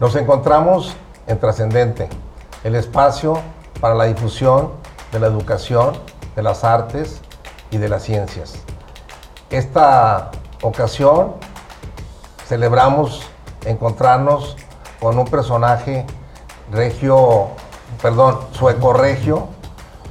Nos encontramos en Trascendente, el espacio para la difusión de la educación, de las artes y de las ciencias. Esta ocasión celebramos encontrarnos con un personaje regio, perdón, sueco regio,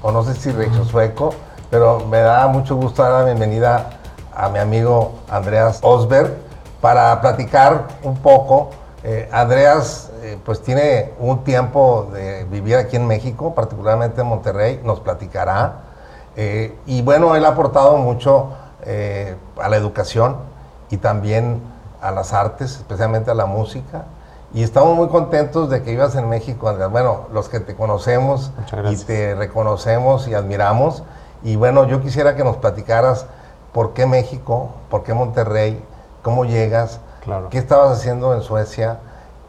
o no sé si regio sueco, pero me da mucho gusto dar la bienvenida a mi amigo Andreas Osberg para platicar un poco. Eh, Andreas eh, pues tiene un tiempo de vivir aquí en México, particularmente en Monterrey, nos platicará. Eh, y bueno, él ha aportado mucho a la educación y también a las artes, especialmente a la música. Y estamos muy contentos de que vivas en México, Andrés. Bueno, los que te conocemos y te reconocemos y admiramos. Y bueno, yo quisiera que nos platicaras por qué México, por qué Monterrey, cómo llegas, claro. qué estabas haciendo en Suecia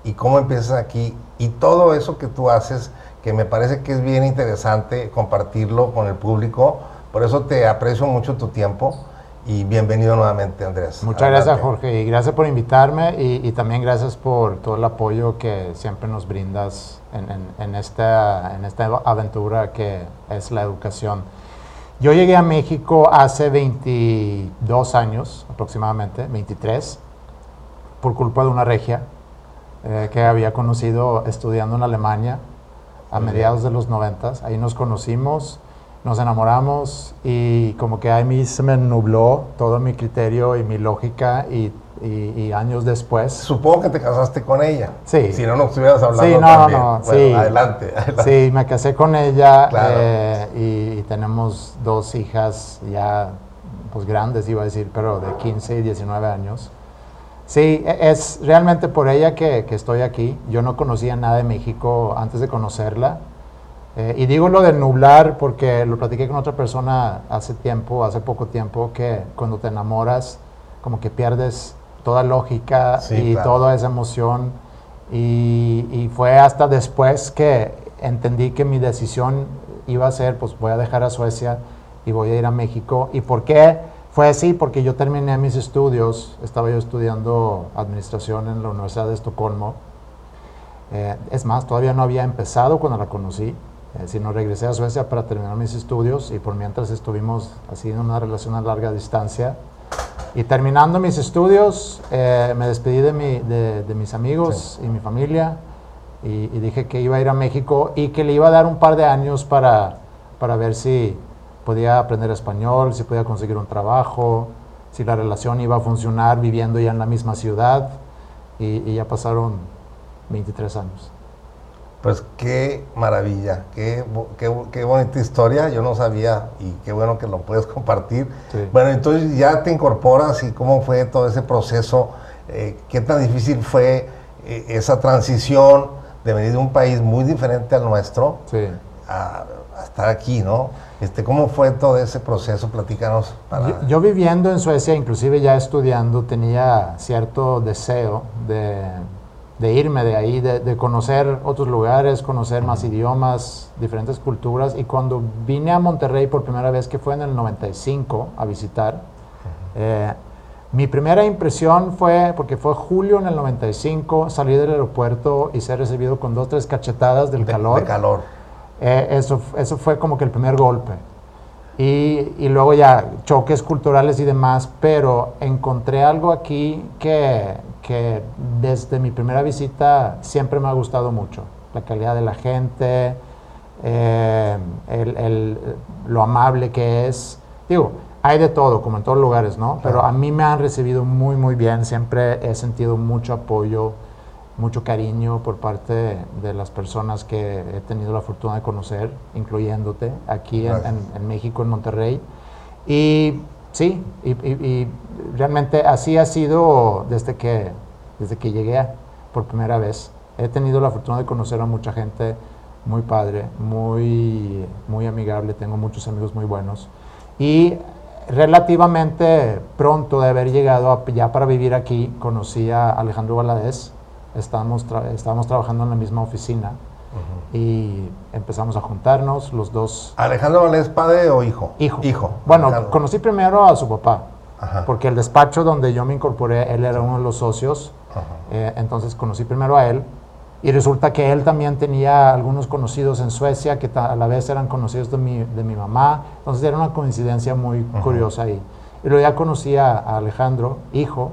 y cómo empiezas aquí. Y todo eso que tú haces, que me parece que es bien interesante compartirlo con el público. Por eso te aprecio mucho tu tiempo y bienvenido nuevamente, Andrés. Muchas gracias, Jorge, y gracias por invitarme y, también gracias por todo el apoyo que siempre nos brindas en, esta, en esta aventura que es la educación. Yo llegué a México hace 22 años aproximadamente, 23, por culpa de una regia eh, que había conocido estudiando en Alemania a mediados de los 90. Ahí nos conocimos nos enamoramos y como que a mí se me nubló todo mi criterio y mi lógica y, años después. Supongo que te casaste con ella. Sí. Si no, no estuvieras hablando sí, no, No, sí. Adelante, Sí, me casé con ella eh, y, tenemos dos hijas ya pues grandes, iba a decir, pero de 15 y 19 años. Sí, e, es realmente por ella que, que estoy aquí. Yo no conocía nada de México antes de conocerla. Eh, y digo lo de nublar porque lo platiqué con otra persona hace tiempo, hace poco tiempo, que cuando te enamoras, como que pierdes toda lógica y toda esa emoción. Y, y, fue hasta después que entendí que mi decisión iba a ser, pues voy a dejar a Suecia y voy a ir a México. ¿Y por qué? Fue así, porque yo terminé mis estudios, estaba yo estudiando administración en la Universidad de Estocolmo. Eh, es más, todavía no había empezado cuando la conocí. Eh, sino regresé a Suecia para terminar mis estudios y por mientras estuvimos así en una relación a larga distancia. Y terminando mis estudios, eh, me despedí de, mi, de, mis amigos y mi familia y, dije que iba a ir a México y que le iba a dar un par de años para, para ver si podía aprender español, si podía conseguir un trabajo, si la relación iba a funcionar viviendo ya en la misma ciudad. Y, y ya pasaron 23 años. Pues qué maravilla, qué, qué, bonita historia, yo no sabía y qué bueno que lo puedes compartir. Bueno, entonces ya te incorporas y cómo fue todo ese proceso, eh, qué tan difícil fue eh, esa transición de venir de un país muy diferente al nuestro a, estar aquí, ¿no? Este, ¿Cómo fue todo ese proceso? Platícanos. yo viviendo en Suecia, inclusive ya estudiando, tenía cierto deseo de de irme de ahí, de, conocer otros lugares, conocer más idiomas, diferentes culturas. Y cuando vine a Monterrey por primera vez, que fue en el 95 a visitar, eh, mi primera impresión fue, porque fue julio en el 95, salí del aeropuerto y ser recibido con dos, tres cachetadas del calor. De calor. Eh, eso, eso fue como que el primer golpe. Y, y, luego ya choques culturales y demás, pero encontré algo aquí que, que desde mi primera visita siempre me ha gustado mucho. La calidad de la gente, eh, el, lo amable que es. Digo, hay de todo, como en todos lugares, ¿no? Pero a mí me han recibido muy, muy bien. Siempre he sentido mucho apoyo, mucho cariño por parte de las personas que he tenido la fortuna de conocer, incluyéndote aquí en, en, México, en Monterrey. Y sí, y realmente así ha sido desde que, desde que llegué por primera vez. He tenido la fortuna de conocer a mucha gente muy padre, muy, muy amigable, tengo muchos amigos muy buenos. Y relativamente pronto de haber llegado ya para vivir aquí, conocí a Alejandro Valadez, estábamos, estábamos trabajando en la misma oficina y empezamos a juntarnos los dos. ¿Alejandro Valadez padre o hijo? Hijo. Hijo. Bueno, conocí primero a su papá, porque el despacho donde yo me incorporé, él era uno de los socios, eh, entonces conocí primero a él Y resulta que él también tenía algunos conocidos en Suecia que a la vez eran conocidos de mi, de mi mamá. Entonces era una coincidencia muy curiosa ahí. Y luego ya conocí a, Alejandro, hijo,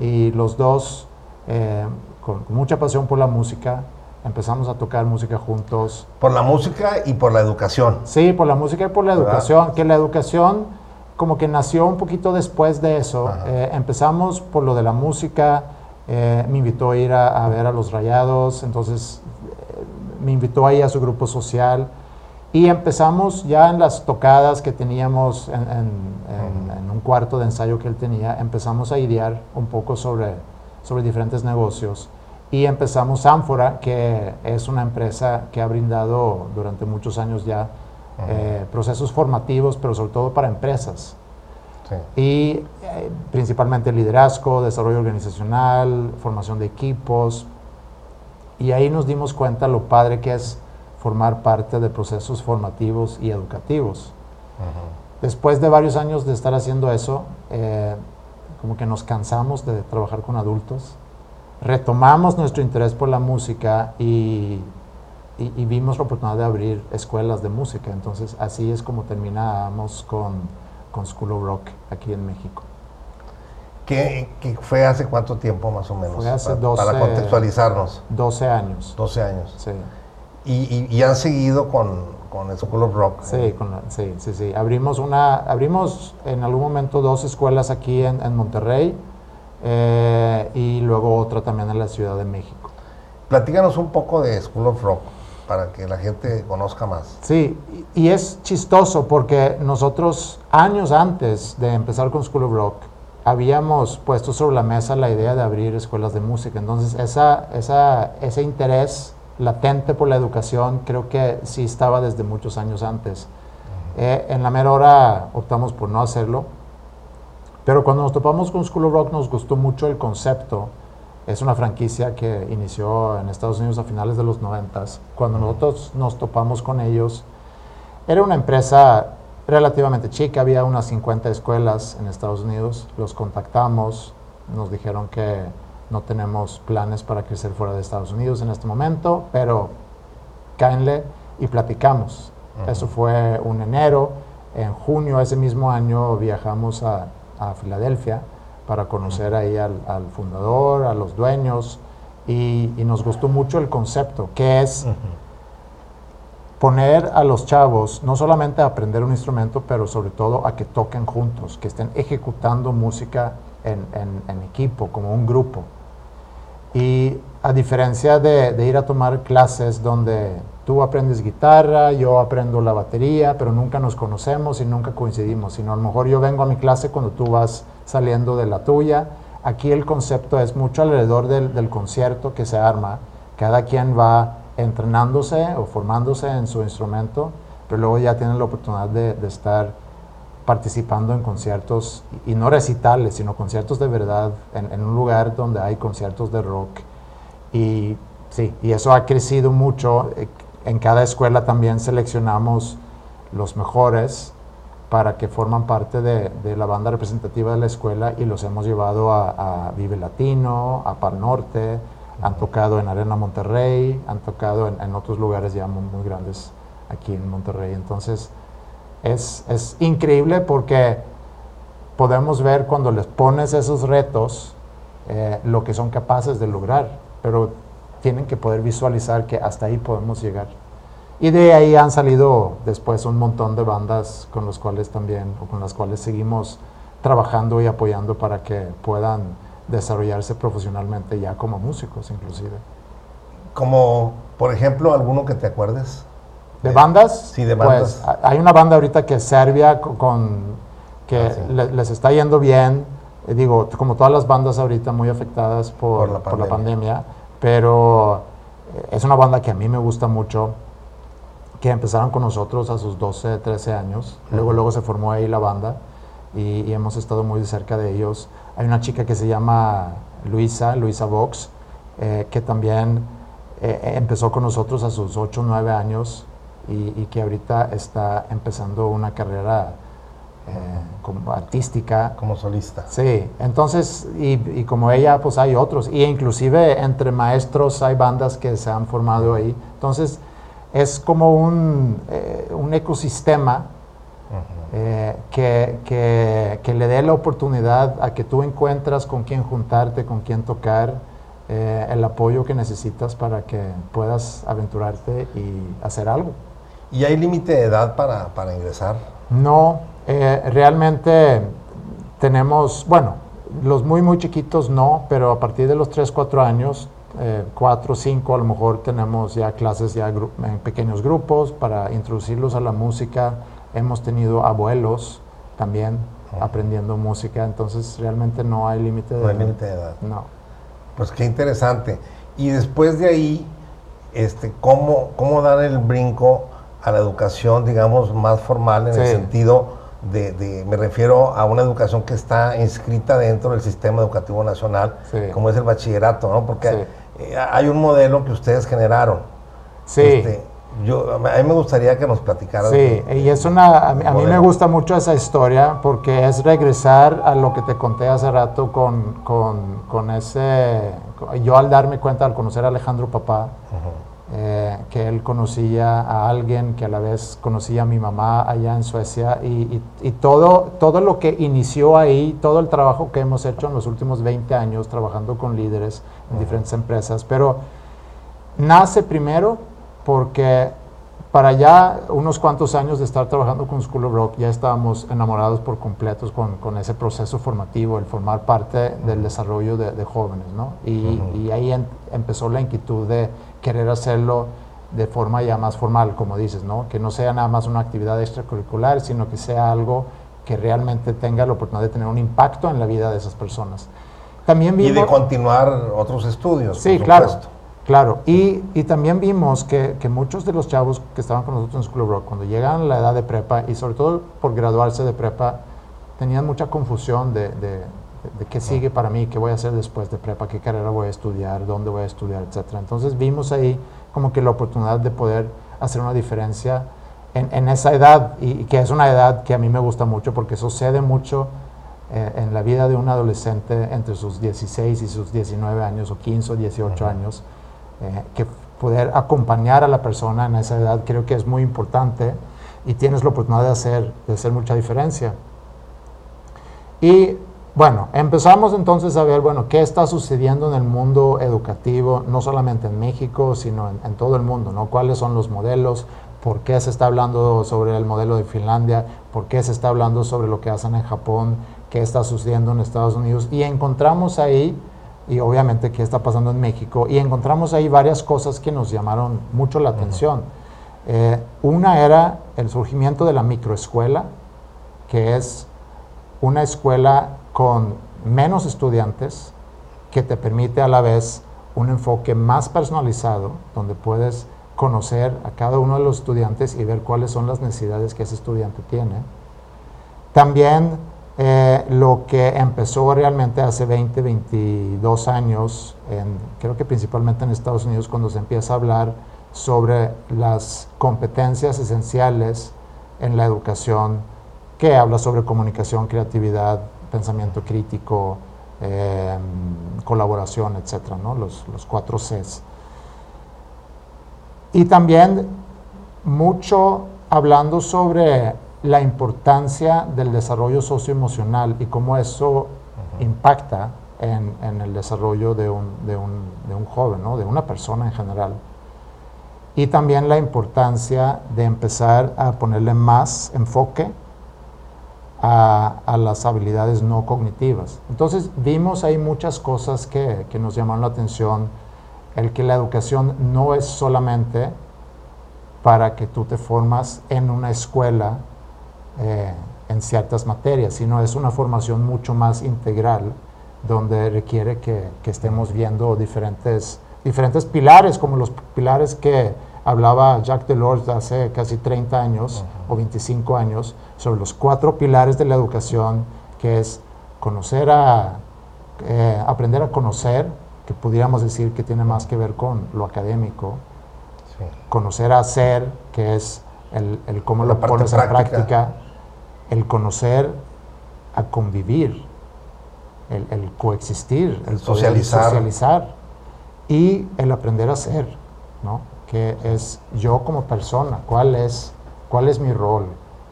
y los dos, eh, con mucha pasión por la música, empezamos a tocar música juntos. Por la música y por la educación. Sí, por la música y por la educación. Que la educación como que nació un poquito después de eso. Eh, empezamos por lo de la música. Eh, me invitó a ir a, ver a los Rayados, entonces me invitó ahí a su grupo social. Y empezamos ya en las tocadas que teníamos en, en, un cuarto de ensayo que él tenía, empezamos a idear un poco sobre, sobre diferentes negocios. Y empezamos Ánfora, que es una empresa que ha brindado durante muchos años ya eh, procesos formativos, pero sobre todo para empresas. Y eh, principalmente liderazgo, desarrollo organizacional, formación de equipos. Y ahí nos dimos cuenta lo padre que es formar parte de procesos formativos y educativos. Después de varios años de estar haciendo eso, eh, como que nos cansamos de trabajar con adultos, retomamos nuestro interés por la música y, vimos la oportunidad de abrir escuelas de música. Entonces así es como terminamos con, con School of Rock aquí en México. ¿Qué, fue hace cuánto tiempo más o menos? Fue hace para, 12, para contextualizarnos. 12 años. 12 años. Sí. Y, han seguido con, con School of Rock. Sí, sí, sí, sí. Abrimos, una, abrimos en algún momento dos escuelas aquí en, Monterrey eh, y luego otra también en la Ciudad de México. Platícanos un poco de School of Rock para que la gente conozca más. Sí, y, es chistoso porque nosotros años antes de empezar con School of Rock habíamos puesto sobre la mesa la idea de abrir escuelas de música. Entonces esa, esa, ese interés latente por la educación, creo que sí estaba desde muchos años antes. Eh, en la mera hora optamos por no hacerlo, pero cuando nos topamos con School of Rock nos gustó mucho el concepto. Es una franquicia que inició en Estados Unidos a finales de los 90. Cuando nosotros nos topamos con ellos, era una empresa relativamente chica, había unas 50 escuelas en Estados Unidos. Los contactamos, nos dijeron que no tenemos planes para crecer fuera de Estados Unidos en este momento, pero cáenle y platicamos. Eso fue un enero. En junio ese mismo año viajamos a, Filadelfia para conocer ahí al, fundador, a los dueños, y, nos gustó mucho el concepto, que es poner a los chavos no solamente a aprender un instrumento, pero sobre todo a que toquen juntos, que estén ejecutando música en, equipo, como un grupo. Y a diferencia de, ir a tomar clases donde tú aprendes guitarra, yo aprendo la batería, pero nunca nos conocemos y nunca coincidimos, sino a lo mejor yo vengo a mi clase cuando tú vas saliendo de la tuya. Aquí el concepto es mucho alrededor del, concierto que se arma. Cada quien va entrenándose o formándose en su instrumento, pero luego ya tienen la oportunidad de estar participando en conciertos, y no recitales, sino conciertos de verdad, en, un lugar donde hay conciertos de rock. Y sí, y eso ha crecido mucho. Eh, en cada escuela también seleccionamos los mejores para que forman parte de, la banda representativa de la escuela y los hemos llevado a, Vive Latino, a Pal Norte, han tocado en Arena Monterrey, han tocado en, otros lugares ya muy, muy grandes aquí en Monterrey. Entonces, es, increíble porque podemos ver cuando les pones esos retos eh, lo que son capaces de lograr, pero tienen que poder visualizar que hasta ahí podemos llegar. Y de ahí han salido después un montón de bandas con las cuales también, o con las cuales seguimos trabajando y apoyando para que puedan desarrollarse profesionalmente ya como músicos inclusive. Como, por ejemplo, alguno que te acuerdes. ¿De bandas? Sí, de bandas. Pues, hay una banda ahorita que es Serbia, con, que ah, les está yendo bien. Eh, digo, como todas las bandas ahorita muy afectadas por, la, pandemia, pero eh, es una banda que a mí me gusta mucho, que empezaron con nosotros a sus 12, 13 años. Luego, luego se formó ahí la banda y, hemos estado muy cerca de ellos. Hay una chica que se llama Luisa, Luisa Vox, eh, que también empezó con nosotros a sus 8, 9 años y, que ahorita está empezando una carrera como artística. Como solista. Sí, entonces, y, como ella, pues hay otros, y inclusive entre maestros hay bandas que se han formado ahí. Entonces, es como un, un ecosistema eh, que, que, le dé la oportunidad a que tú encuentras con quién juntarte, con quién tocar, eh, el apoyo que necesitas para que puedas aventurarte y hacer algo. ¿Y hay límite de edad para, para ingresar? No, eh, realmente tenemos, bueno, los muy, muy chiquitos no, pero a partir de los 3, 4 años, 4, 5 a lo mejor tenemos ya clases ya en pequeños grupos para introducirlos a la música Hemos tenido abuelos también aprendiendo música, entonces realmente no hay límite de edad. No hay límite de edad. No. Pues qué interesante. Y después de ahí, este, ¿cómo, cómo dar el brinco a la educación, digamos, más formal en el sentido de, me refiero a una educación que está inscrita dentro del sistema educativo nacional, como es el bachillerato, ¿no? Porque eh, hay un modelo que ustedes generaron. Sí. Este, yo, a mí me gustaría que nos platicaras. Sí, y es una, a, mí, me gusta mucho esa historia porque es regresar a lo que te conté hace rato con, con, con ese, yo al darme cuenta, al conocer a Alejandro Papá, eh, que él conocía a alguien que a la vez conocía a mi mamá allá en Suecia y, y, todo, todo lo que inició ahí, todo el trabajo que hemos hecho en los últimos 20 años trabajando con líderes en diferentes empresas, pero nace primero porque para ya unos cuantos años de estar trabajando con School of Rock, ya estábamos enamorados por completos con, con ese proceso formativo, el formar parte del desarrollo de, jóvenes, ¿no? Y, y ahí empezó la inquietud de querer hacerlo de forma ya más formal, como dices, ¿no? Que no sea nada más una actividad extracurricular, sino que sea algo que realmente tenga la oportunidad de tener un impacto en la vida de esas personas. También y de continuar otros estudios. Sí, claro. Claro, y, también vimos que, muchos de los chavos que estaban con nosotros en School of Rock, cuando llegan a la edad de prepa, y sobre todo por graduarse de prepa, tenían mucha confusión de, qué sigue para mí, qué voy a hacer después de prepa, qué carrera voy a estudiar, dónde voy a estudiar, etc. Entonces vimos ahí como que la oportunidad de poder hacer una diferencia en, esa edad, y, que es una edad que a mí me gusta mucho porque sucede mucho eh, en la vida de un adolescente entre sus 16 y sus 19 años, o 15 o 18 años eh, que poder acompañar a la persona en esa edad creo que es muy importante y tienes la oportunidad de hacer, de hacer mucha diferencia. Y bueno, empezamos entonces a ver, bueno, qué está sucediendo en el mundo educativo, no solamente en México, sino en, todo el mundo, ¿no? ¿Cuáles son los modelos? ¿Por qué se está hablando sobre el modelo de Finlandia? ¿Por qué se está hablando sobre lo que hacen en Japón? ¿Qué está sucediendo en Estados Unidos? Y encontramos ahí y obviamente qué está pasando en México. Y encontramos ahí varias cosas que nos llamaron mucho la atención. Eh, una era el surgimiento de la microescuela, que es una escuela con menos estudiantes, que te permite a la vez un enfoque más personalizado, donde puedes conocer a cada uno de los estudiantes y ver cuáles son las necesidades que ese estudiante tiene. También eh, lo que empezó realmente hace 20, 22 años, creo que principalmente en Estados Unidos, cuando se empieza a hablar sobre las competencias esenciales en la educación, que habla sobre comunicación, creatividad, pensamiento crítico, eh, colaboración, etcétera, ¿no? los, los cuatro Cs. Y también mucho hablando sobre la importancia del desarrollo socioemocional y cómo eso impacta en, el desarrollo de un, de un, de un joven, ¿no? de una persona en general. Y también la importancia de empezar a ponerle más enfoque a, las habilidades no cognitivas. Entonces vimos ahí muchas cosas que, que nos llamaron la atención, el que la educación no es solamente para que tú te formas en una escuela eh, en ciertas materias, sino es una formación mucho más integral donde requiere que, estemos viendo diferentes, diferentes pilares, como los pilares que hablaba Jacques Delors hace casi 30 años o 25 años, sobre los cuatro pilares de la educación, que es conocer a, eh, aprender a conocer, que pudiéramos decir que tiene más que ver con lo académico, conocer a hacer, que es el, cómo lo pones en práctica, el conocer a convivir, el, coexistir, el, socializar. socializar y el aprender a ser, ¿no? Que es yo como persona, cuál es, cuál es mi rol,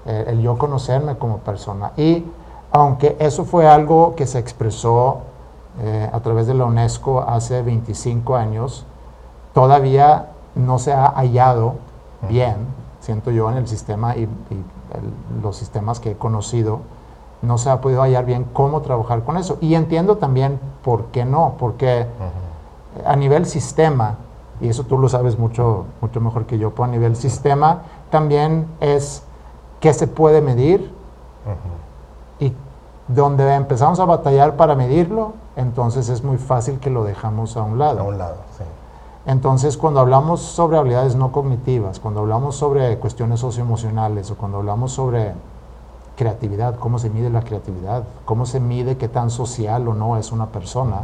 eh, el yo conocerme como persona. Y aunque eso fue algo que se expresó eh, a través de la UNESCO hace 25 años, todavía no se ha hallado bien, siento yo, en el sistema y, los sistemas que he conocido, no se ha podido hallar bien cómo trabajar con eso. Y entiendo también por qué no, porque a nivel sistema, y eso tú lo sabes mucho, mucho mejor que yo, a nivel sistema también es qué se puede medir y donde empezamos a batallar para medirlo, entonces es muy fácil que lo dejamos a un lado. A un lado, sí. Entonces, cuando hablamos sobre habilidades no cognitivas, cuando hablamos sobre cuestiones socioemocionales o cuando hablamos sobre creatividad, cómo se mide la creatividad, cómo se mide qué tan social o no es una persona,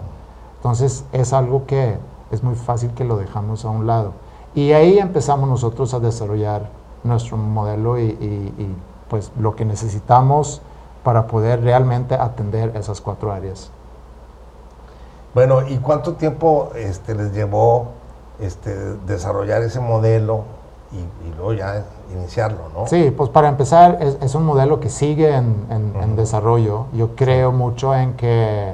entonces es algo que es muy fácil que lo dejamos a un lado. Y ahí empezamos nosotros a desarrollar nuestro modelo y, pues lo que necesitamos para poder realmente atender esas cuatro áreas. Bueno, ¿y cuánto tiempo este, les llevó este, desarrollar ese modelo y, luego ya iniciarlo, ¿no? Sí, pues para empezar es, un modelo que sigue en, desarrollo. Yo creo mucho en que,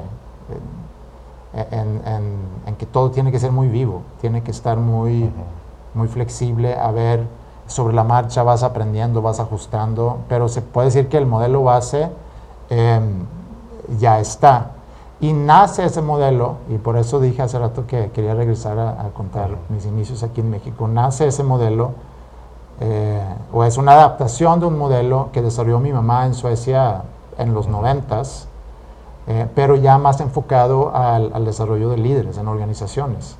en, que todo tiene que ser muy vivo, tiene que estar muy, muy flexible, a ver, sobre la marcha vas aprendiendo, vas ajustando, pero se puede decir que el modelo base em, ya está. Y nace ese modelo, y por eso dije hace rato que quería regresar a, contar mis inicios aquí en México, nace ese modelo, eh, o es una adaptación de un modelo que desarrolló mi mamá en Suecia en los noventas, eh, pero ya más enfocado al, desarrollo de líderes en organizaciones.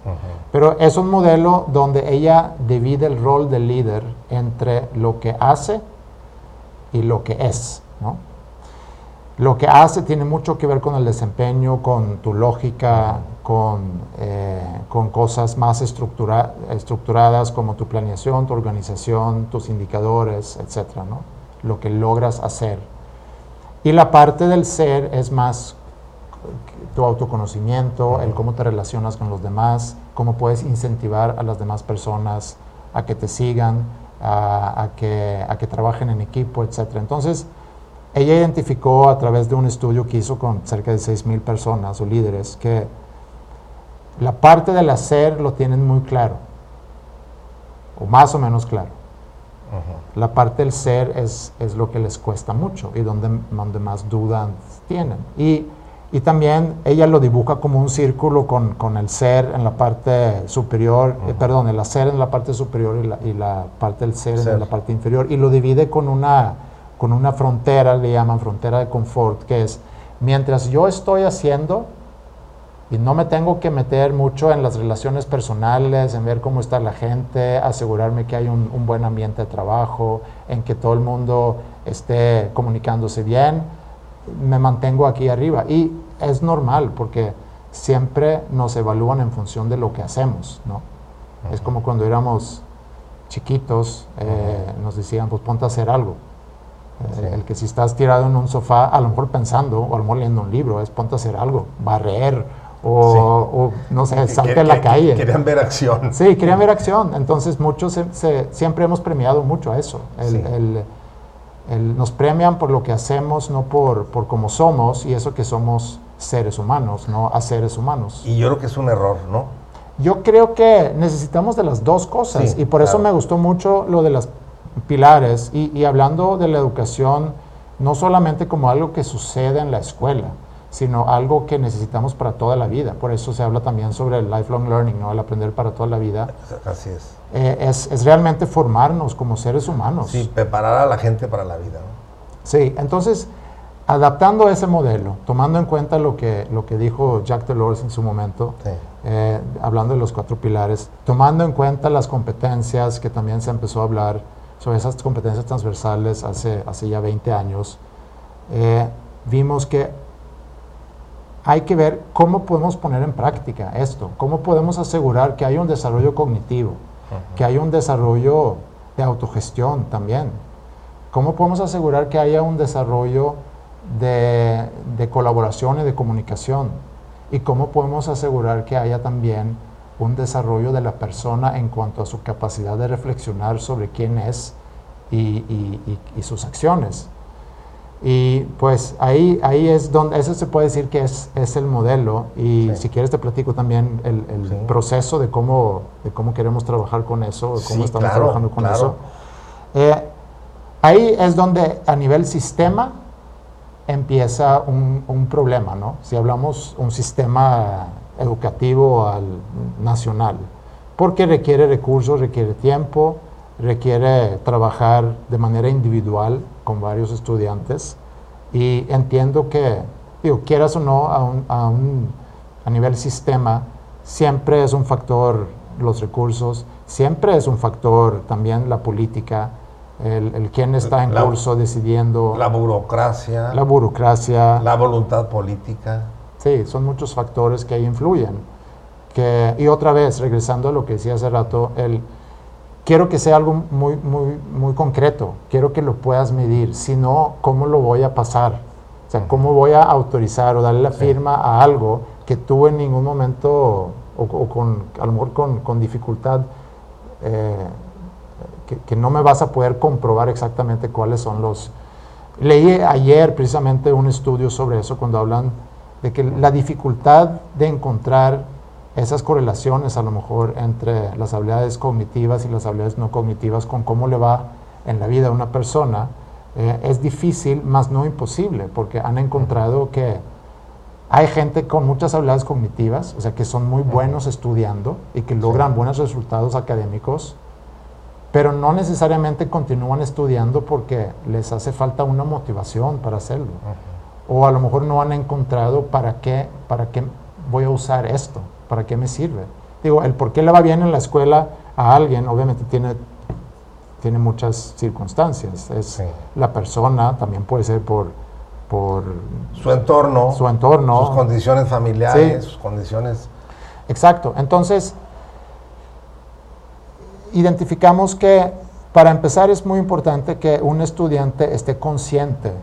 Pero es un modelo donde ella divide el rol del líder entre lo que hace y lo que es. ¿no? Lo que hace tiene mucho que ver con el desempeño, con tu lógica, con, eh, con cosas más estructuradas como tu planeación, tu organización, tus indicadores, etc. ¿no? Lo que logras hacer. Y la parte del ser es más tu autoconocimiento, el cómo te relacionas con los demás, cómo puedes incentivar a las demás personas a que te sigan, a, que, que trabajen en equipo, etc. Entonces, ella identificó a través de un estudio que hizo con cerca de 6.000 personas o líderes que la parte del hacer lo tienen muy claro, o más o menos claro. La parte del ser es, es, lo que les cuesta mucho y donde, donde más dudas tienen. Y, y, también ella lo dibuja como un círculo con, con el ser en la parte superior, eh, perdón, el hacer en la parte superior y la, y la parte del ser, ser. en la parte inferior, y lo divide con una con una frontera, le llaman frontera de confort, que es mientras yo estoy haciendo y no me tengo que meter mucho en las relaciones personales, en ver cómo está la gente, asegurarme que hay un, buen ambiente de trabajo, en que todo el mundo esté comunicándose bien, me mantengo aquí arriba. Y es normal porque siempre nos evalúan en función de lo que hacemos, ¿no? Es como cuando éramos chiquitos, eh, nos decían, pues ponte a hacer algo. El que si estás tirado en un sofá, a lo mejor pensando, o a lo mejor leyendo un libro, es ponte a hacer algo, barrer, o, no sé, salte a la calle. Querían ver acción. Sí, querían ver acción. Entonces, muchos siempre hemos premiado mucho a eso. nos premian por lo que hacemos, no por, por cómo somos, y eso que somos seres humanos, no a seres humanos. Y yo creo que es un error, ¿no? Yo creo que necesitamos de las dos cosas, y por eso me gustó mucho lo de las pilares y, hablando de la educación no solamente como algo que sucede en la escuela, sino algo que necesitamos para toda la vida. Por eso se habla también sobre el lifelong learning, ¿no? el aprender para toda la vida. Así es. Eh, es, es, realmente formarnos como seres humanos. Sí, preparar a la gente para la vida. Sí, entonces, adaptando ese modelo, tomando en cuenta lo que, lo que dijo Jack Delors en su momento, eh, hablando de los cuatro pilares, tomando en cuenta las competencias que también se empezó a hablar, sobre esas competencias transversales hace, hace ya 20 años, eh, vimos que hay que ver cómo podemos poner en práctica esto, cómo podemos asegurar que hay un desarrollo cognitivo, que hay un desarrollo de autogestión también, ¿Cómo podemos asegurar que haya un desarrollo de, de colaboración y de comunicación? ¿Y cómo podemos asegurar que haya también un desarrollo de la persona en cuanto a su capacidad de reflexionar sobre quién es y, sus acciones. Y pues ahí, ahí es donde, eso se puede decir que es, es el modelo y si quieres te platico también el, proceso de cómo, de cómo queremos trabajar con eso, cómo estamos trabajando con eso. Eh, ahí es donde a nivel sistema empieza un, un problema, ¿no? Si hablamos un sistema educativo al nacional, porque requiere recursos, requiere tiempo, requiere trabajar de manera individual con varios estudiantes y entiendo que, digo, quieras o no, a, un, a, un, a nivel sistema, siempre es un factor los recursos, siempre es un factor también la política, el, el quién está en curso decidiendo. La burocracia. La burocracia. La voluntad política. Sí, son muchos factores que ahí influyen. Que, y otra vez, regresando a lo que decía hace rato, el, quiero que sea algo muy, muy, muy concreto, quiero que lo puedas medir, si no, ¿cómo lo voy a pasar? O sea, ¿cómo voy a autorizar o darle la firma a algo que tú en ningún momento, o, con, a lo mejor con, con dificultad, eh, que, que, no me vas a poder comprobar exactamente cuáles son los... Leí ayer precisamente un estudio sobre eso cuando hablan de que la dificultad de encontrar esas correlaciones a lo mejor entre las habilidades cognitivas y las habilidades no cognitivas con cómo le va en la vida a una persona eh, es difícil, más no imposible, porque han encontrado que hay gente con muchas habilidades cognitivas, o sea, que son muy buenos estudiando y que logran buenos resultados académicos, pero no necesariamente continúan estudiando porque les hace falta una motivación para hacerlo. O a lo mejor no han encontrado para qué, para qué voy a usar esto, para qué me sirve. Digo, el por qué le va bien en la escuela a alguien, obviamente tiene, tiene muchas circunstancias. Es la persona, también puede ser por, por su entorno, su entorno, sus condiciones familiares, sus condiciones. Exacto. Entonces, identificamos que para empezar es muy importante que un estudiante esté consciente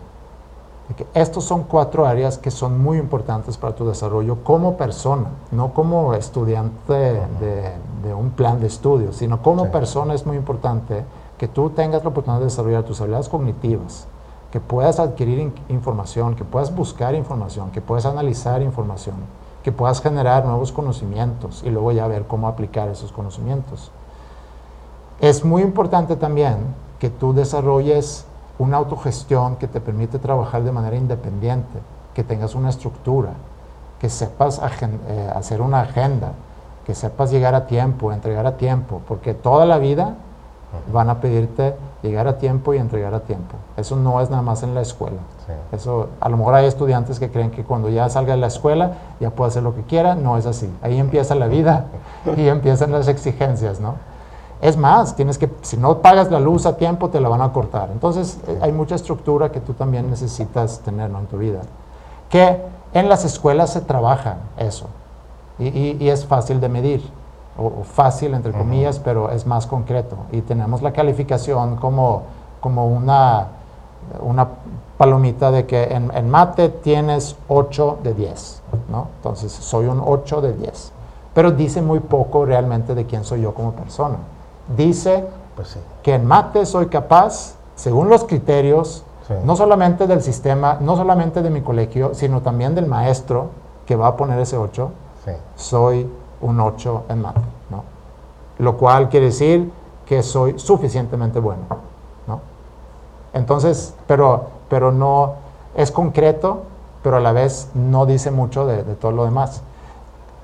que estos son cuatro áreas que son muy importantes para tu desarrollo como persona, no como estudiante de, un plan de estudio, sino como persona es muy importante que tú tengas la oportunidad de desarrollar tus habilidades cognitivas, que puedas adquirir información, que puedas buscar información, que puedas analizar información, que puedas generar nuevos conocimientos y luego ya ver cómo aplicar esos conocimientos. Es muy importante también que tú desarrolles una autogestión que te permite trabajar de manera independiente, que tengas una estructura, que sepas eh, hacer una agenda, que sepas llegar a tiempo, entregar a tiempo, porque toda la vida van a pedirte llegar a tiempo y entregar a tiempo. Eso no es nada más en la escuela. Eso, a lo mejor hay estudiantes que creen que cuando ya salga de la escuela ya puede hacer lo que quiera, no es así. Ahí empieza la vida y empiezan las exigencias, ¿no? Es más, tienes que, si no pagas la luz a tiempo, te la van a cortar. Entonces, eh, hay mucha estructura que tú también necesitas tener en tu vida. Que en las escuelas se trabaja eso. Y, es fácil de medir. O, fácil, entre comillas, pero es más concreto. Y tenemos la calificación como, como una, una palomita de que en, en, mate tienes 8 de 10, ¿no? Entonces, soy un 8 de 10. Pero dice muy poco realmente de quién soy yo como persona dice pues que en mate soy capaz, según los criterios, no solamente del sistema, no solamente de mi colegio, sino también del maestro que va a poner ese 8, soy un 8 en mate. ¿no? Lo cual quiere decir que soy suficientemente bueno. ¿no? Entonces, pero, pero no es concreto, pero a la vez no dice mucho de, todo lo demás.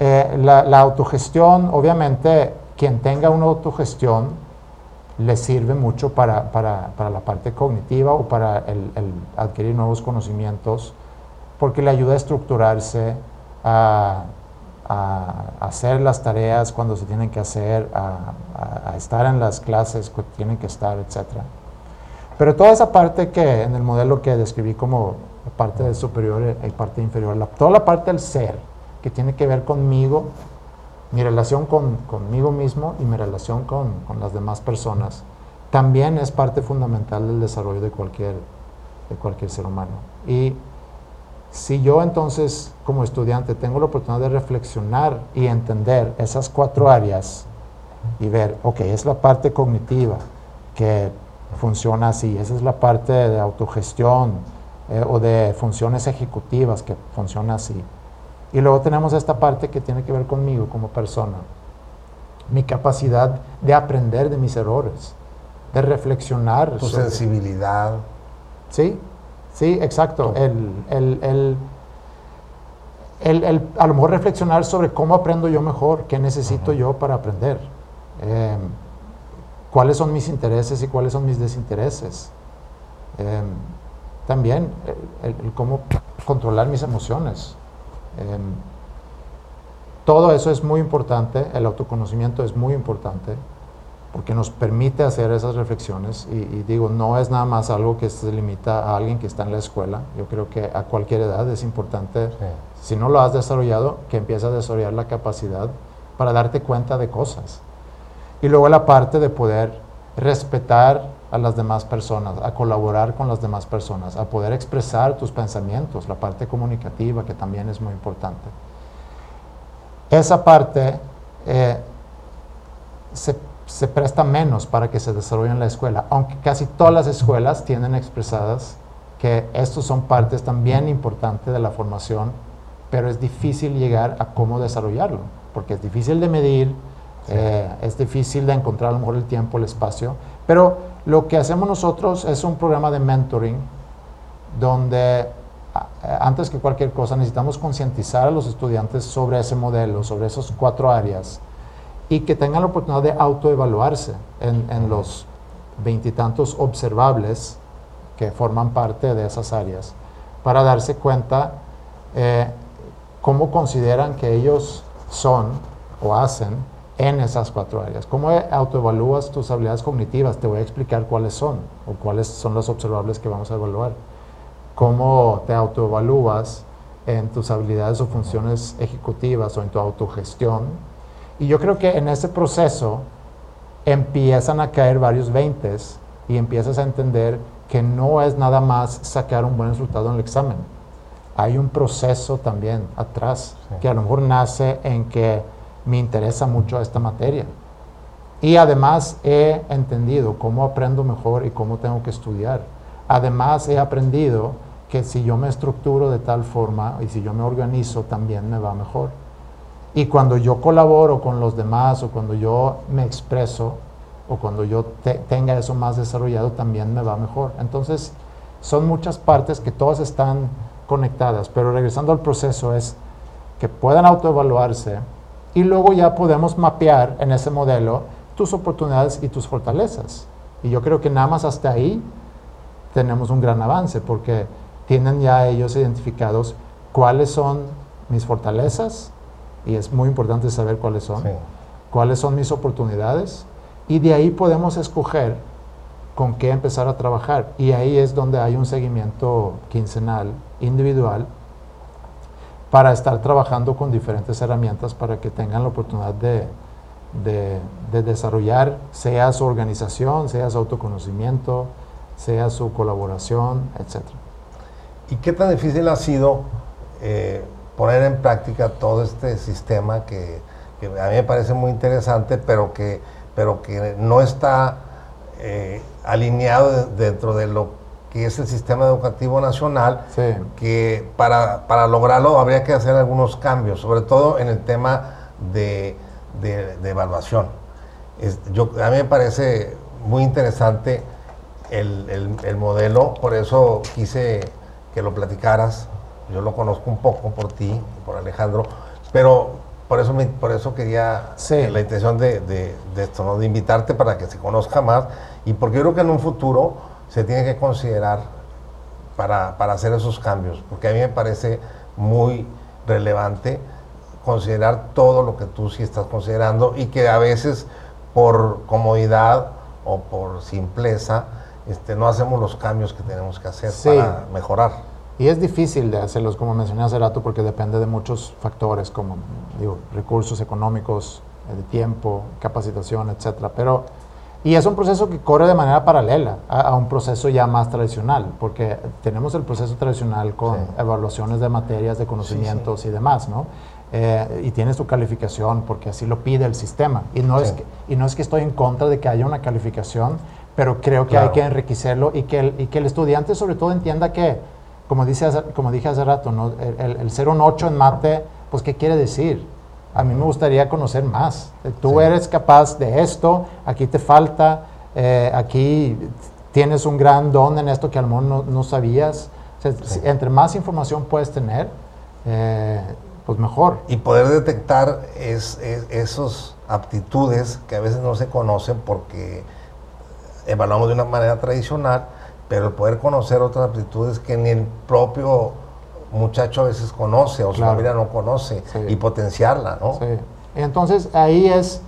Eh, la, la autogestión, obviamente, quien tenga una autogestión le sirve mucho para, la parte cognitiva o para el, adquirir nuevos conocimientos, porque le ayuda a estructurarse, a, hacer las tareas cuando se tienen que hacer, a, estar en las clases que tienen que estar, etc. Pero toda esa parte que en el modelo que describí como parte superior y parte inferior, toda la parte del ser, que tiene que ver conmigo, mi relación con, conmigo mismo y mi relación con, con, las demás personas también es parte fundamental del desarrollo de cualquier, de cualquier ser humano. Y si yo entonces como estudiante tengo la oportunidad de reflexionar y entender esas cuatro áreas y ver, ok, es la parte cognitiva que funciona así, esa es la parte de autogestión eh, o de funciones ejecutivas que funciona así. Y luego tenemos esta parte que tiene que ver conmigo como persona, mi capacidad de aprender de mis errores, de reflexionar. Tu sensibilidad. Sí, sí, exacto. El, el, el, a lo mejor reflexionar sobre cómo aprendo yo mejor, qué necesito yo para aprender, em, cuáles son mis intereses y cuáles son mis desintereses. Em, también el, cómo controlar mis emociones. Em, todo eso es muy importante, el autoconocimiento es muy importante porque nos permite hacer esas reflexiones y, digo, no es nada más algo que se limita a alguien que está en la escuela, yo creo que a cualquier edad es importante, si no lo has desarrollado, que empieces a desarrollar la capacidad para darte cuenta de cosas. Y luego la parte de poder respetar a las demás personas, a colaborar con las demás personas, a poder expresar tus pensamientos, la parte comunicativa que también es muy importante. Esa parte eh, se, se, presta menos para que se desarrolle en la escuela, aunque casi todas las escuelas tienen expresadas que estos son partes también importantes de la formación, pero es difícil llegar a cómo desarrollarlo, porque es difícil de medir, eh, es difícil de encontrar a lo mejor el tiempo, el espacio, pero lo que hacemos nosotros es un programa de mentoring donde antes que cualquier cosa, necesitamos concientizar a los estudiantes sobre ese modelo, sobre esas cuatro áreas, y que tengan la oportunidad de autoevaluarse en, en los veintitantos observables que forman parte de esas áreas, para darse cuenta eh, cómo consideran que ellos son o hacen en esas cuatro áreas. ¿Cómo autoevalúas tus habilidades cognitivas? Te voy a explicar cuáles son o cuáles son los observables que vamos a evaluar cómo te autoevalúas en tus habilidades o funciones ejecutivas o en tu autogestión. Y yo creo que en ese proceso empiezan a caer varios veintes y empiezas a entender que no es nada más sacar un buen resultado en el examen. Hay un proceso también atrás que a lo mejor nace en que me interesa mucho esta materia. Y además he entendido cómo aprendo mejor y cómo tengo que estudiar. Además he aprendido que si yo me estructuro de tal forma y si yo me organizo, también me va mejor. Y cuando yo colaboro con los demás o cuando yo me expreso o cuando yo tenga eso más desarrollado, también me va mejor. Entonces, son muchas partes que todas están conectadas, pero regresando al proceso es que puedan autoevaluarse y luego ya podemos mapear en ese modelo tus oportunidades y tus fortalezas. Y yo creo que nada más hasta ahí tenemos un gran avance, porque tienen ya ellos identificados cuáles son mis fortalezas, y es muy importante saber cuáles son, cuáles son mis oportunidades, y de ahí podemos escoger con qué empezar a trabajar. Y ahí es donde hay un seguimiento quincenal, individual, para estar trabajando con diferentes herramientas para que tengan la oportunidad de, de desarrollar, sea su organización, sea su autoconocimiento, sea su colaboración, etcétera. ¿Y qué tan difícil ha sido eh, poner en práctica todo este sistema que, a mí me parece muy interesante, pero que, pero que no está eh, alineado dentro de lo que es el sistema educativo nacional, que para, para, lograrlo habría que hacer algunos cambios, sobre todo en el tema de, de, evaluación. yo, a mí me parece muy interesante el, el, el modelo, por eso quise que lo platicaras. Yo lo conozco un poco por ti por Alejandro, pero por eso, por eso quería la intención de, esto, ¿no? de invitarte para que se conozca más y porque yo creo que en un futuro se tiene que considerar para, para hacer esos cambios, porque a mí me parece muy relevante considerar todo lo que tú sí estás considerando y que a veces por comodidad o por simpleza este, no hacemos los cambios que tenemos que hacer para mejorar. Y es difícil de hacerlos, como mencioné hace rato, porque depende de muchos factores, como digo, recursos económicos, eh, de tiempo, capacitación, etc. Pero Y es un proceso que corre de manera paralela a, un proceso ya más tradicional, porque tenemos el proceso tradicional con evaluaciones de materias, de conocimientos y demás, ¿no? Eh, y tiene su calificación porque así lo pide el sistema. Y no, es que, y no es que estoy en contra de que haya una calificación, pero creo que hay que enriquecerlo y que, el, y que el estudiante sobre todo entienda que, como, dice, como dije hace rato, ¿no? el, el, ser un 8 en mate, pues ¿qué quiere decir? A mí me gustaría conocer más. Eh, tú eres capaz de esto, aquí te falta, eh, aquí tienes un gran don en esto que a lo mejor no, sabías. Entre más información puedes tener, pues mejor. Y poder detectar es, esas aptitudes que a veces no se conocen porque evaluamos de una manera tradicional, pero el poder conocer otras aptitudes que ni el propio muchacho a veces conoce o su familia no conoce y potenciarla, ¿no? Sí. Entonces ahí es,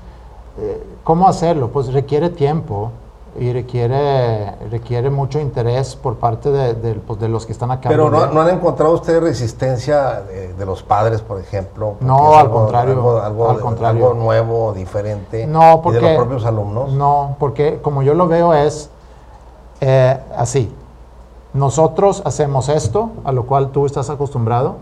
eh, ¿cómo hacerlo? Pues requiere tiempo, y requiere, requiere mucho interés por parte de, pues, de los que están acá. Pero no, no, han encontrado ustedes resistencia de, los padres, por ejemplo? No, al contrario. Algo, al contrario. algo nuevo, diferente. No, porque, de los propios alumnos. No, porque como yo lo veo es eh, así. Nosotros hacemos esto, a lo cual tú estás acostumbrado,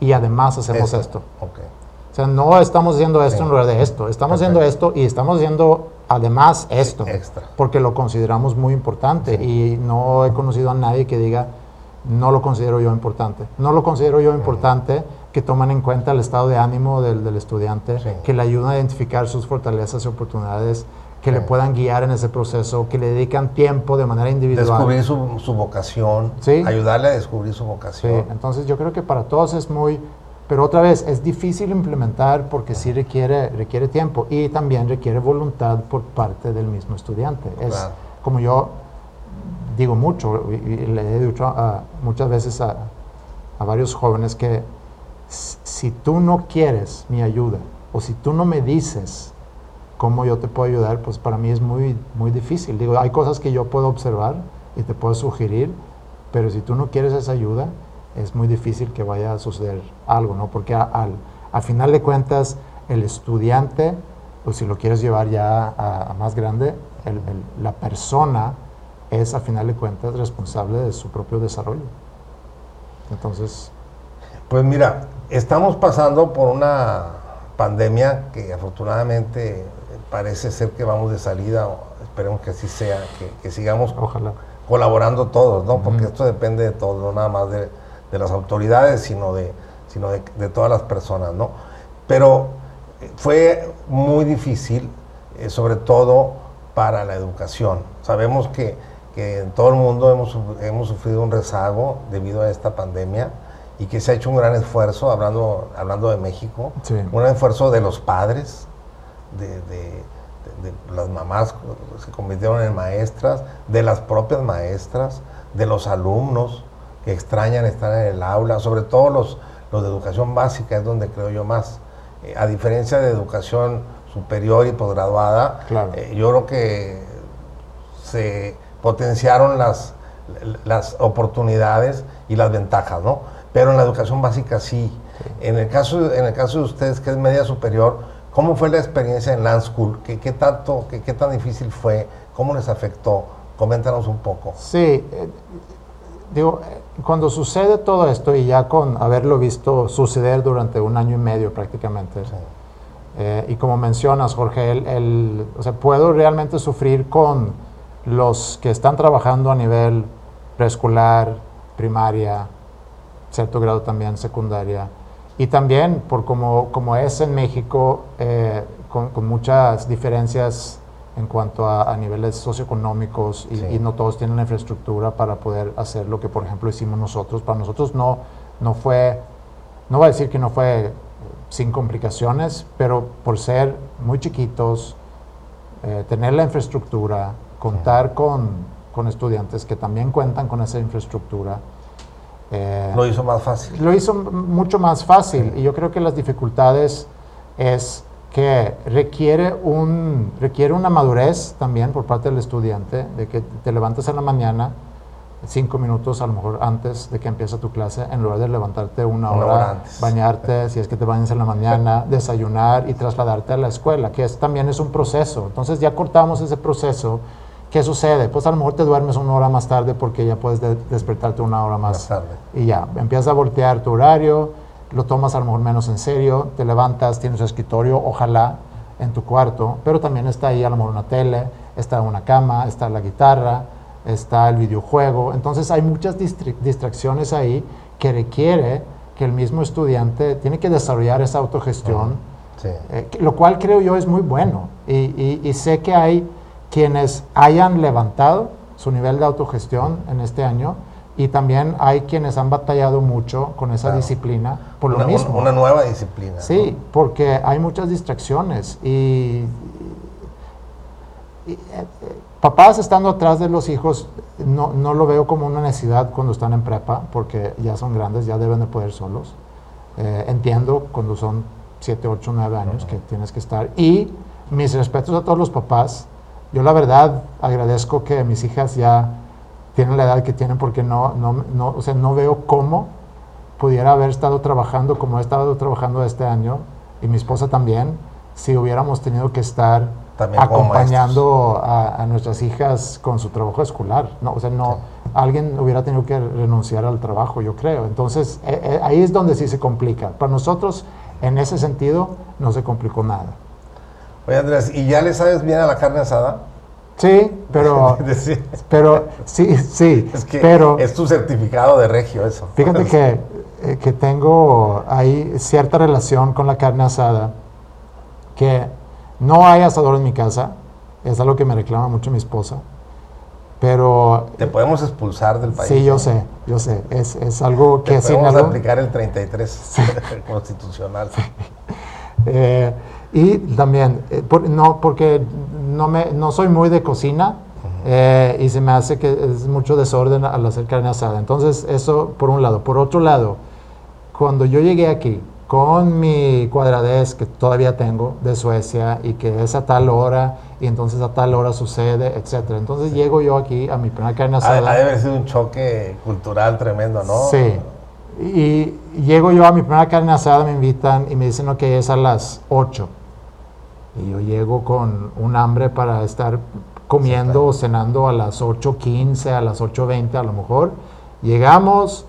y además hacemos esto. Okay. O sea, no estamos haciendo esto en lugar de esto. Estamos haciendo esto y estamos haciendo además esto, porque lo consideramos muy importante y no he conocido a nadie que diga, no lo considero yo importante. No lo considero yo importante que tomen en cuenta el estado de ánimo del, estudiante, que le ayuden a identificar sus fortalezas y oportunidades, que le puedan guiar en ese proceso, que le dedican tiempo de manera individual. Descubrir su, su vocación, ayudarle a descubrir su vocación. Entonces yo creo que para todos es muy pero otra vez, es difícil implementar porque sí requiere, requiere tiempo y también requiere voluntad por parte del mismo estudiante. Es como yo digo mucho y, le he dicho muchas veces a, a varios jóvenes que si tú no quieres mi ayuda o si tú no me dices cómo yo te puedo ayudar, pues para mí es muy, muy difícil. Digo, hay cosas que yo puedo observar y te puedo sugerir, pero si tú no quieres esa ayuda, es muy difícil que vaya a suceder algo, ¿no? Porque al, final de cuentas, el estudiante, o pues si lo quieres llevar ya a, más grande, la persona es a final de cuentas responsable de su propio desarrollo. Entonces... Pues mira, estamos pasando por una pandemia que afortunadamente parece ser que vamos de salida, esperemos que así sea, que, sigamos colaborando todos, ¿no? Porque esto depende de todos, no nada más de, de las autoridades, sino de, sino de, todas las personas, ¿no? Pero eh, fue muy difícil, eh, sobre todo para la educación. Sabemos que, que en todo el mundo hemos, hemos, sufrido un rezago debido a esta pandemia y que se ha hecho un gran esfuerzo, hablando, hablando de México, un gran esfuerzo de los padres, de, de, las mamás que se convirtieron en maestras, de las propias maestras, de los alumnos, que extrañan estar en el aula, sobre todo los, los de educación básica, es donde creo yo más. Eh, a diferencia de educación superior y posgraduada, eh, yo creo que se potenciaron las, las oportunidades y las ventajas, ¿no? Pero en la educación básica sí. En, el caso, en el caso de ustedes, que es media superior, ¿cómo fue la experiencia en Land School? ¿Qué, qué tanto, qué, qué, tan difícil fue? ¿Cómo les afectó? Coméntanos un poco. Sí, eh, digo, cuando sucede todo esto y ya con haberlo visto suceder durante un año y medio prácticamente, eh, y como mencionas, Jorge, el, o sea, puedo realmente sufrir con los que están trabajando a nivel preescolar, primaria, cierto grado también secundaria, y también por como, como es en México, eh, con, con muchas diferencias en cuanto a, niveles socioeconómicos y, no todos tienen la infraestructura para poder hacer lo que, por ejemplo, hicimos nosotros. Para nosotros no, no fue, no voy a decir que no fue sin complicaciones, pero por ser muy chiquitos, eh, tener la infraestructura, contar con, con, estudiantes que también cuentan con esa infraestructura. Eh, lo hizo más fácil. Lo hizo mucho más fácil y yo creo que las dificultades es que requiere, un, requiere una madurez también por parte del estudiante, de que te levantas en la mañana cinco minutos a lo mejor antes de que empiece tu clase, en lugar de levantarte una, hora, bañarte, si es que te bañas en la mañana, desayunar y trasladarte a la escuela, que es, también es un proceso. Entonces ya cortamos ese proceso. ¿Qué sucede? Pues a lo mejor te duermes una hora más tarde porque ya puedes despertarte una hora más, tarde. Y ya, empiezas a voltear tu horario, lo tomas a lo mejor menos en serio, te levantas, tienes un escritorio, ojalá en tu cuarto, pero también está ahí a lo mejor una tele, está una cama, está la guitarra, está el videojuego. Entonces hay muchas distracciones ahí que requiere que el mismo estudiante tiene que desarrollar esa autogestión, eh, lo cual creo yo es muy bueno. Y, sé que hay quienes hayan levantado su nivel de autogestión en este año y también hay quienes han batallado mucho con esa disciplina por lo mismo. Una nueva disciplina. Sí, porque hay muchas distracciones y, eh, papás estando atrás de los hijos, no, no, lo veo como una necesidad cuando están en prepa, porque ya son grandes, ya deben de poder solos. Eh, entiendo cuando son 7, 8, 9 años que tienes que estar. Y mis respetos a todos los papás. Yo la verdad agradezco que mis hijas ya tienen la edad que tienen porque no, no, no, o sea, no veo cómo pudiera haber estado trabajando como he estado trabajando este año y mi esposa también, si hubiéramos tenido que estar acompañando a, nuestras hijas con su trabajo escolar. No, o sea, no, alguien hubiera tenido que renunciar al trabajo, yo creo. Entonces, eh, eh, ahí es donde sí se complica. Para nosotros, en ese sentido, no se complicó nada. Oye, Andrés, ¿y ya le sabes bien a la carne asada? Sí, pero, pero sí, sí, es que pero es tu certificado de regio eso. Fíjate que, eh, que tengo ahí cierta relación con la carne asada, que no hay asador en mi casa, es algo que me reclama mucho mi esposa, pero... Te podemos expulsar del país. Sí, yo sé, yo sé, es, es algo que... Te podemos aplicar el 33 constitucional. Eh, y también, eh, no, porque no, me, no soy muy de cocina eh, y se me hace que es mucho desorden al hacer carne asada. Entonces, eso por un lado. Por otro lado, cuando yo llegué aquí, con mi cuadradez que todavía tengo de Suecia y que es a tal hora y entonces a tal hora sucede, etcétera. Entonces llego yo aquí a mi primera carne asada. Ha, de haber sido un choque cultural tremendo, ¿no? Sí. Y llego yo a mi primera carne asada, me invitan y me dicen, ok, es a las 8. Y yo llego con un hambre para estar comiendo o cenando a las 8.15, a las 8.20 a lo mejor. Llegamos,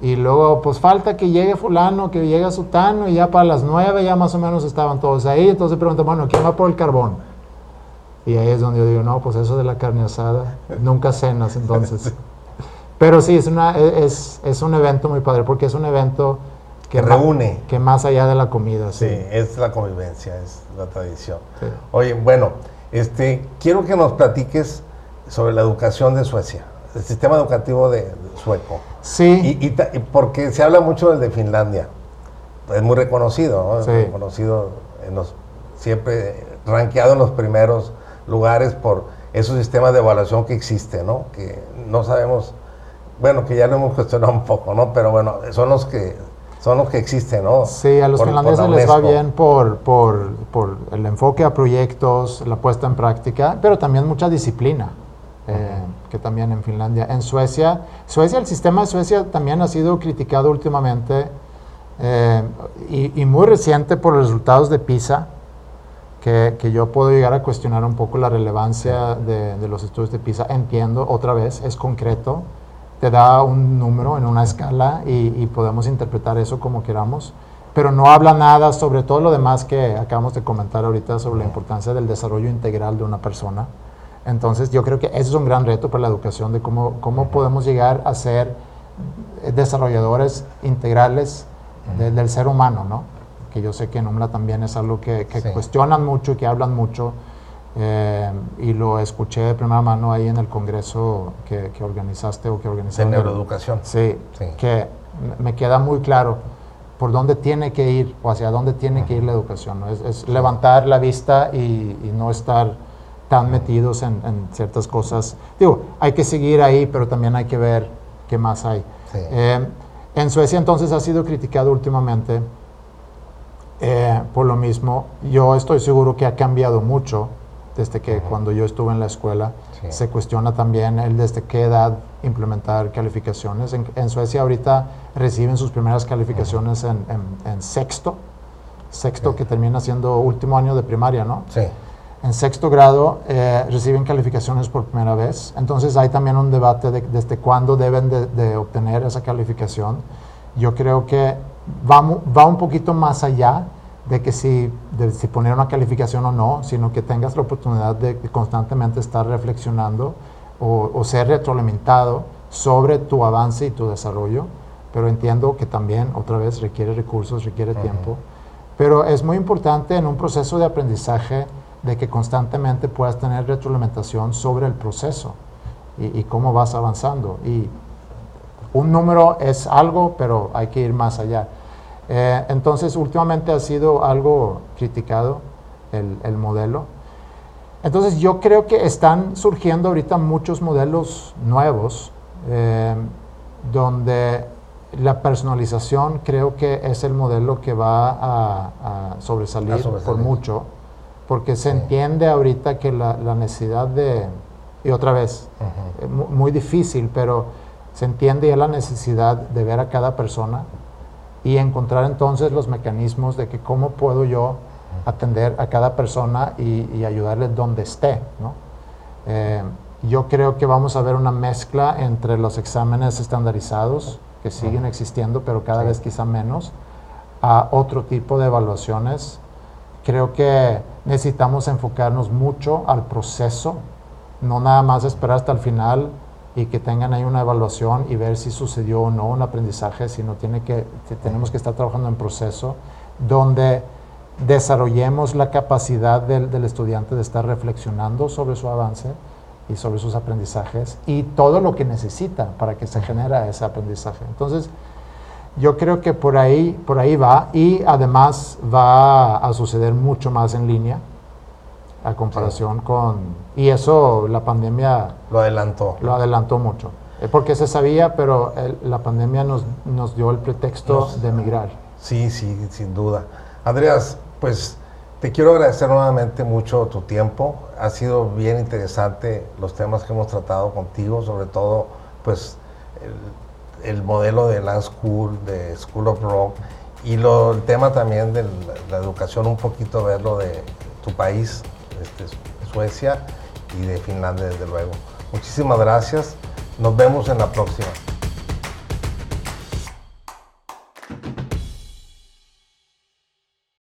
y luego, pues falta que llegue fulano, que llegue sutano, y ya para las nueve ya más o menos estaban todos ahí. Entonces preguntan, bueno, ¿quién va por el carbón? Y ahí es donde yo digo, no, pues eso de la carne asada, nunca cenas entonces. Pero sí, es, una, e, es, es un evento muy padre, porque es un evento que, reúne. que más allá de la comida. Sí. es la convivencia, es la tradición. Oye, bueno, este, quiero que nos platiques sobre la educación de Suecia el sistema educativo de, sueco. Sí. Y, porque se habla mucho del de Finlandia. Es muy reconocido, ¿no? Sí. Reconocido en los, siempre rankeado en los primeros lugares por esos sistemas de evaluación que existen, ¿no? Que no sabemos, bueno, que ya lo hemos cuestionado un poco, ¿no? Pero bueno, son los que son los que existen, ¿no? Sí, a los finlandeses les va bien por, por, por el enfoque a proyectos, la puesta en práctica, pero también mucha disciplina. Eh, que también en Finlandia. En Suecia, Suecia, el sistema de Suecia también ha sido criticado últimamente eh, y, muy reciente por los resultados de PISA, que, que, yo puedo llegar a cuestionar un poco la relevancia de, de, los estudios de PISA. Entiendo, otra vez, es concreto, te da un número en una escala y, y podemos interpretar eso como queramos pero no habla nada sobre todo lo demás que acabamos de comentar ahorita sobre la importancia del desarrollo integral de una persona. Entonces yo creo que ese es un gran reto para la educación de cómo, cómo podemos llegar a ser desarrolladores integrales del ser humano, ¿no? Que yo sé que en UMLA también es algo que, cuestionan mucho y que hablan mucho. Eh, y lo escuché de primera mano ahí en el congreso que, organizaste o que organizaste. De neuroeducación. Sí, que me queda muy claro por dónde tiene que ir o hacia dónde tiene que ir la educación. Es, levantar la vista y, y no estar tan metidos en, ciertas cosas. Digo, hay que seguir ahí, pero también hay que ver qué más hay. Eh, en Suecia entonces ha sido criticado últimamente eh, por lo mismo. Yo estoy seguro que ha cambiado mucho desde que cuando yo estuve en la escuela. Se cuestiona también el desde qué edad implementar calificaciones. En, Suecia ahorita reciben sus primeras calificaciones en, sexto, sexto que termina siendo último año de primaria, ¿no? Sí. En sexto grado eh, reciben calificaciones por primera vez. Entonces hay también un debate de desde cuándo deben de, obtener esa calificación. Yo creo que va, va un poquito más allá de que si, de si poner una calificación o no, sino que tengas la oportunidad de constantemente estar reflexionando o, ser retroalimentado sobre tu avance y tu desarrollo, pero entiendo que también otra vez requiere recursos, requiere tiempo, pero es muy importante en un proceso de aprendizaje de que constantemente puedas tener retroalimentación sobre el proceso y, cómo vas avanzando. Y un número es algo, pero hay que ir más allá. Eh, entonces, últimamente ha sido algo criticado el, el modelo. Entonces yo creo que están surgiendo ahorita muchos modelos nuevos eh, donde la personalización creo que es el modelo que va a, sobresalir, por mucho, porque se entiende ahorita que la, necesidad de, y otra vez, eh, muy difícil, pero se entiende ya la necesidad de ver a cada persona y encontrar entonces los mecanismos de que cómo puedo yo atender a cada persona y, ayudarle donde esté. Eh, yo creo que vamos a ver una mezcla entre los exámenes estandarizados, que siguen existiendo, pero cada vez quizá menos, a otro tipo de evaluaciones. Creo que necesitamos enfocarnos mucho al proceso, no nada más esperar hasta el final y que tengan ahí una evaluación y ver si sucedió o no un aprendizaje, sino tiene que, tenemos que estar trabajando en proceso donde desarrollemos la capacidad del, estudiante de estar reflexionando sobre su avance y sobre sus aprendizajes y todo lo que necesita para que se genere ese aprendizaje. Entonces, yo creo que por ahí, por ahí va y además va a suceder mucho más en línea a comparación con... Y eso la pandemia... Lo adelantó. Lo adelantó mucho. Eh, porque se sabía, pero la pandemia nos, nos dio el pretexto de emigrar. Sí, sí, sin duda. Andreas, pues te quiero agradecer nuevamente mucho tu tiempo. Ha sido bien interesante los temas que hemos tratado contigo, sobre todo pues el, modelo de Land School, de School of Rock y lo, el tema también de la, educación, un poquito verlo de tu país, este, Suecia y de Finlandia desde luego. Muchísimas gracias. Nos vemos en la próxima.